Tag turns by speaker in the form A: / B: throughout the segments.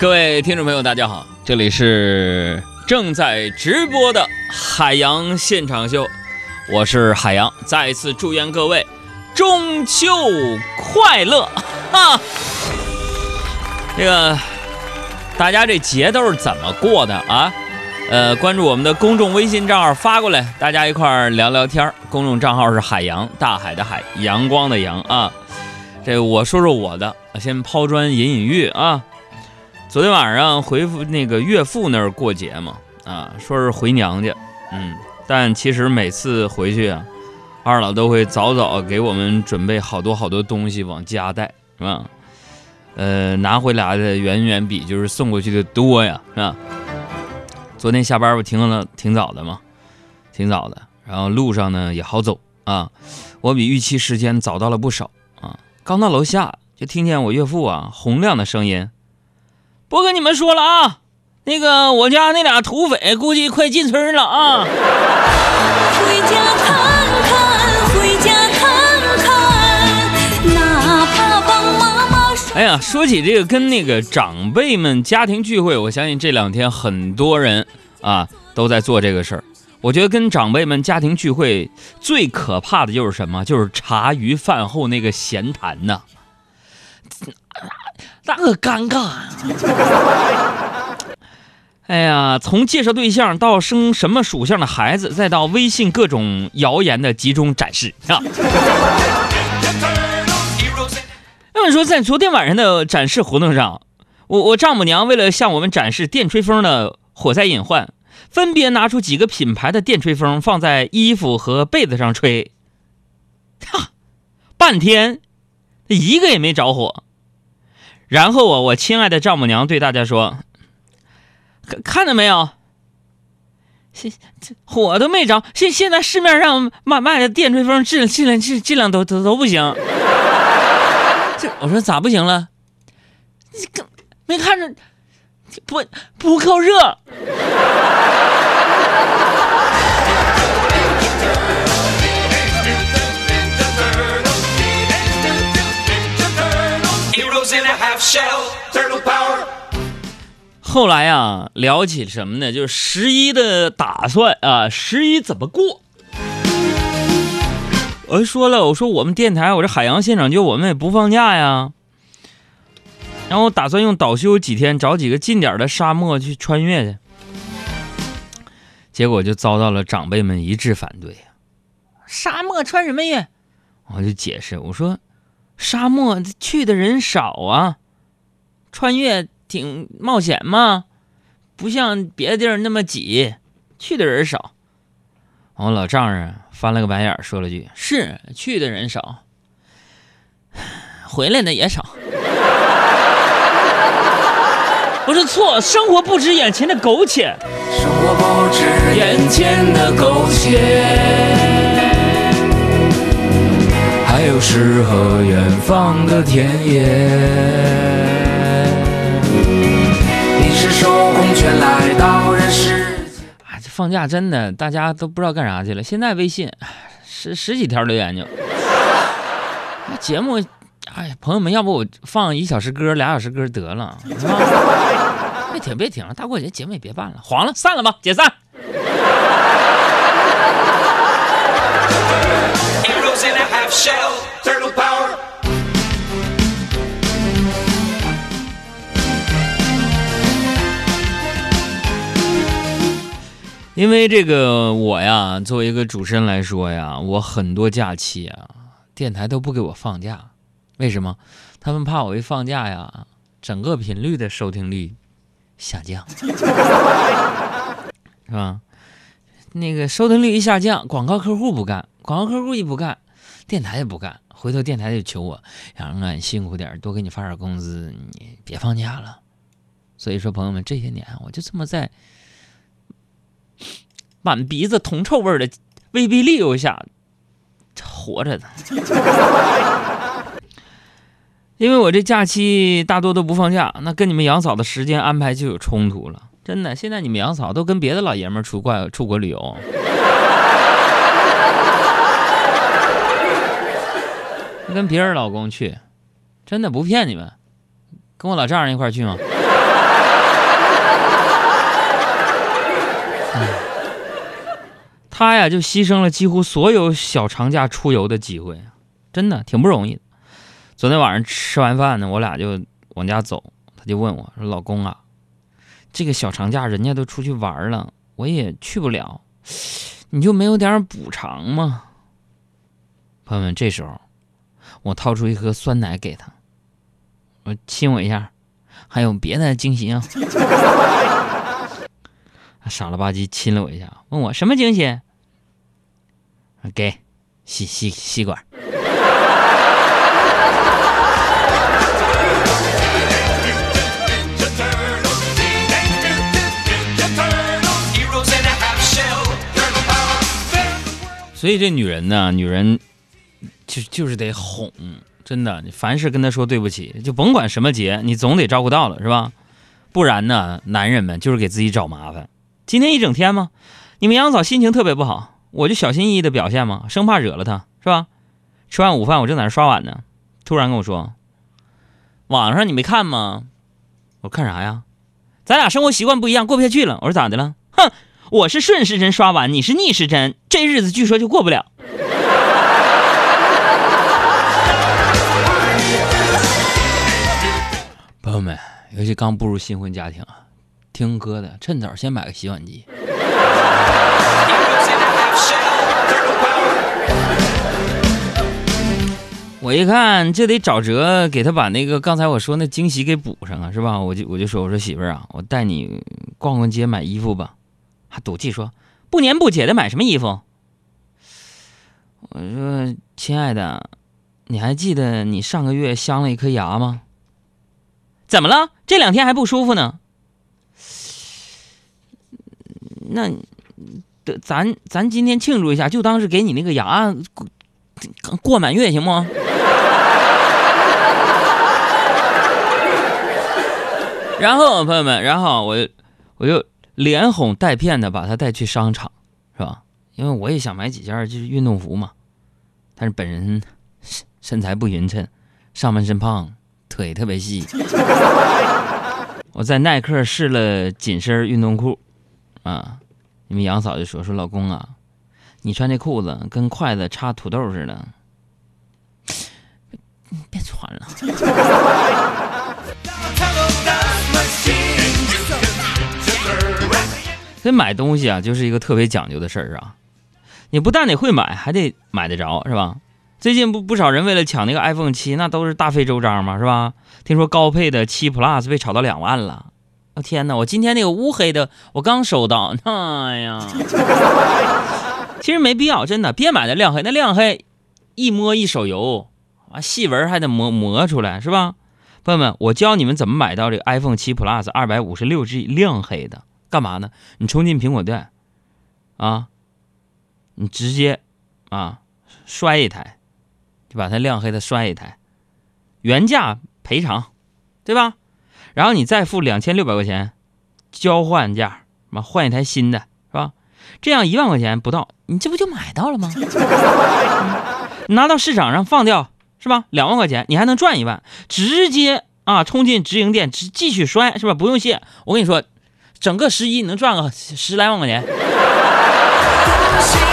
A: 各位听众朋友，大家好，这里是正在直播的海洋现场秀，我是海洋，再次祝愿各位中秋快乐 哈！这个大家这节都是怎么过的啊？呃，关注我们的公众微信账号发过来，大家一块儿聊聊天儿。公众账号是海洋，大海的海，阳光的阳啊。这我说说我的，先抛砖引引玉啊。昨天晚上回复那个岳父那儿过节嘛，啊，说是回娘家，嗯，但其实每次回去啊，二老都会早早给我们准备好多好多东西往家带，是吧？呃，拿回来的远远比就是送过去的多呀，是吧？昨天下班不挺了挺早的吗？挺早的，然后路上呢也好走啊，我比预期时间早到了不少啊。刚到楼下就听见我岳父啊洪亮的声音：“不跟你们说了啊，那个我家那俩土匪估计快进村了啊。”
B: 回家看看，回家看看，哪怕帮妈妈说。
A: 哎呀，说起这个跟那个长辈们家庭聚会，我相信这两天很多人啊都在做这个事儿。我觉得跟长辈们家庭聚会最可怕的就是什么？就是茶余饭后那个闲谈呐，那个尴尬！哎呀，从介绍对象到生什么属相的孩子，再到微信各种谣言的集中展示啊！那么说，在昨天晚上的展示活动上，我我丈母娘为了向我们展示电吹风的火灾隐患，分别拿出几个品牌的电吹风放在衣服和被子上吹，哈，半天一个也没着火。然后啊，我亲爱的丈母娘对大家说：“看看到没有？现这火都没着，现现在市面上卖卖的电吹风质质量质质量都都都不行。”这我说咋不行了？你更没看着不不够热？后来呀，聊起什么呢？就是十一的打算啊，十一怎么过？我就说了，我说我们电台，我这海洋现场就，我们也不放假呀。然后我打算用倒休几天，找几个近点儿的沙漠去穿越去。结果就遭到了长辈们一致反对呀。沙漠穿什么越？我就解释，我说沙漠去的人少啊，穿越挺冒险嘛，不像别的地儿那么挤，去的人少。我老丈人翻了个白眼，说了句：“是去的人少，回来的也少。”不是错，生活不止眼前的苟且。
C: 生活不止眼前的苟且，还有诗和远方的田野。是受红圈来到人世间。
A: 啊，这放假真的大家都不知道干啥去了。现在微信十十几条留言就，节目，哎呀，朋友们，要不我放一小时歌，俩小时歌得了，别停，别停了，大过节节目也别办了，黄了，散了吧，解散。因为这个我呀，作为一个主持人来说呀，我很多假期啊，电台都不给我放假，为什么？他们怕我一放假呀，整个频率的收听率下降，是吧？那个收听率一下降，广告客户不干，广告客户一不干，电台也不干，回头电台就求我，杨啊，你辛苦点儿，多给你发点工资，你别放假了。所以说，朋友们，这些年我就这么在满鼻子铜臭味儿的威逼利诱下活着的。因为我这假期大多都不放假，那跟你们杨嫂的时间安排就有冲突了。真的，现在你们杨嫂都跟别的老爷们儿出国出国旅游，跟别人老公去，真的不骗你们，跟我老丈人一块儿去吗？他呀就牺牲了几乎所有小长假出游的机会，真的挺不容易。昨天晚上吃完饭呢，我俩就往家走，他就问我说：“老公啊，这个小长假人家都出去玩了，我也去不了，你就没有点补偿吗？”朋友们，这时候我掏出一盒酸奶给他，我亲我一下，还有别的惊喜啊？他 傻了吧唧亲了我一下，问我什么惊喜？给，吸吸吸管。所以这女人呢，女人就就是得哄，真的，你凡事跟她说对不起，就甭管什么节，你总得照顾到了，是吧？不然呢，男人们就是给自己找麻烦。今天一整天嘛，你们杨嫂心情特别不好，我就小心翼翼的表现嘛，生怕惹了他，是吧？吃完午饭，我正在那刷碗呢，突然跟我说：“网上你没看吗？”我看啥呀？咱俩生活习惯不一样，过不下去了。我说咋的了？哼，我是顺时针刷碗，你是逆时针，这日子据说就过不了。朋友们，尤其刚步入新婚家庭啊，听歌的趁早先买个洗碗机。我一看，这得找辙给他把那个刚才我说那惊喜给补上啊，是吧？我就我就说，我说媳妇儿啊，我带你逛逛街买衣服吧。还赌气说不年不节的买什么衣服？我说亲爱的，你还记得你上个月镶了一颗牙吗？怎么了？这两天还不舒服呢？那，咱咱今天庆祝一下，就当是给你那个牙过过满月，行不？然后朋友们，然后我就我就连哄带骗的把他带去商场，是吧？因为我也想买几件就是运动服嘛，但是本人身身材不匀称，上半身胖，腿特别细。我在耐克试了紧身运动裤，啊，你们杨嫂就说说老公啊，你穿这裤子跟筷子插土豆似的，别穿了。这买东西啊，就是一个特别讲究的事儿啊。你不但得会买，还得买得着，是吧？最近不不少人为了抢那个 iPhone 七，那都是大费周章嘛，是吧？听说高配的七 Plus 被炒到两万了。我、天哪！我今天那个乌黑的，我刚收到，哎呀，其实没必要，真的，别买那亮黑，那亮黑一摸一手油，啊，细纹还得磨磨出来，是吧？朋友们，我教你们怎么买到这个 iPhone 七 Plus 二百五十六 G 亮黑的，干嘛呢？你冲进苹果店，啊，你直接啊摔一台，就把它亮黑的摔一台，原价赔偿，对吧？然后你再付两千六百块钱交换价，嘛换一台新的，是吧？这样一万块钱不到，你这不就买到了吗？拿到市场上放掉。是吧？两万块钱，你还能赚一万，直接啊冲进直营店，继继续摔，是吧？不用谢。我跟你说，整个十一你能赚个十来万块钱。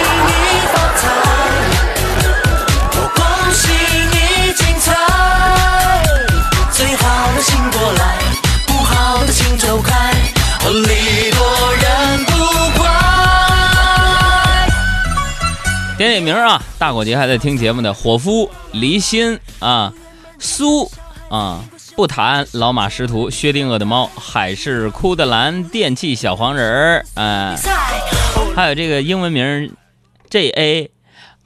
A: 名啊！大过节还在听节目的伙夫、离心啊、苏啊、不谈老马识途、薛定谔的猫、海是哭的蓝、电器小黄人儿，哎、还有这个英文名 J A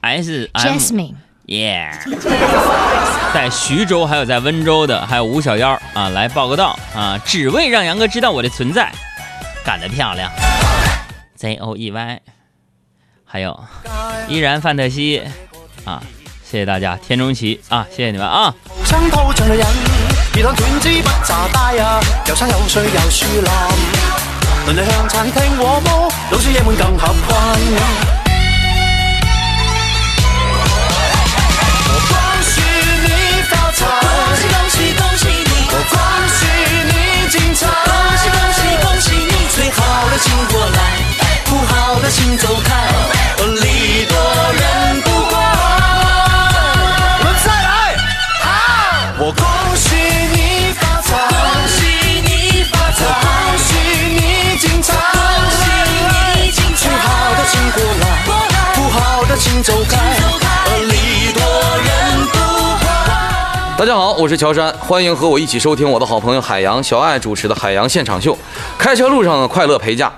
A: S M Jasmine，Yeah，在徐州还有在温州的，还有吴小妖啊，来报个到啊，只为让杨哥知道我的存在，干得漂亮，Z O E Y，还有依然范特西。啊，谢谢大家，田中奇。啊，谢谢你们啊。
D: 大家好，我是乔杉，欢迎和我一起收听我的好朋友海洋小爱主持的《海洋现场秀》。开车路上的快乐陪驾，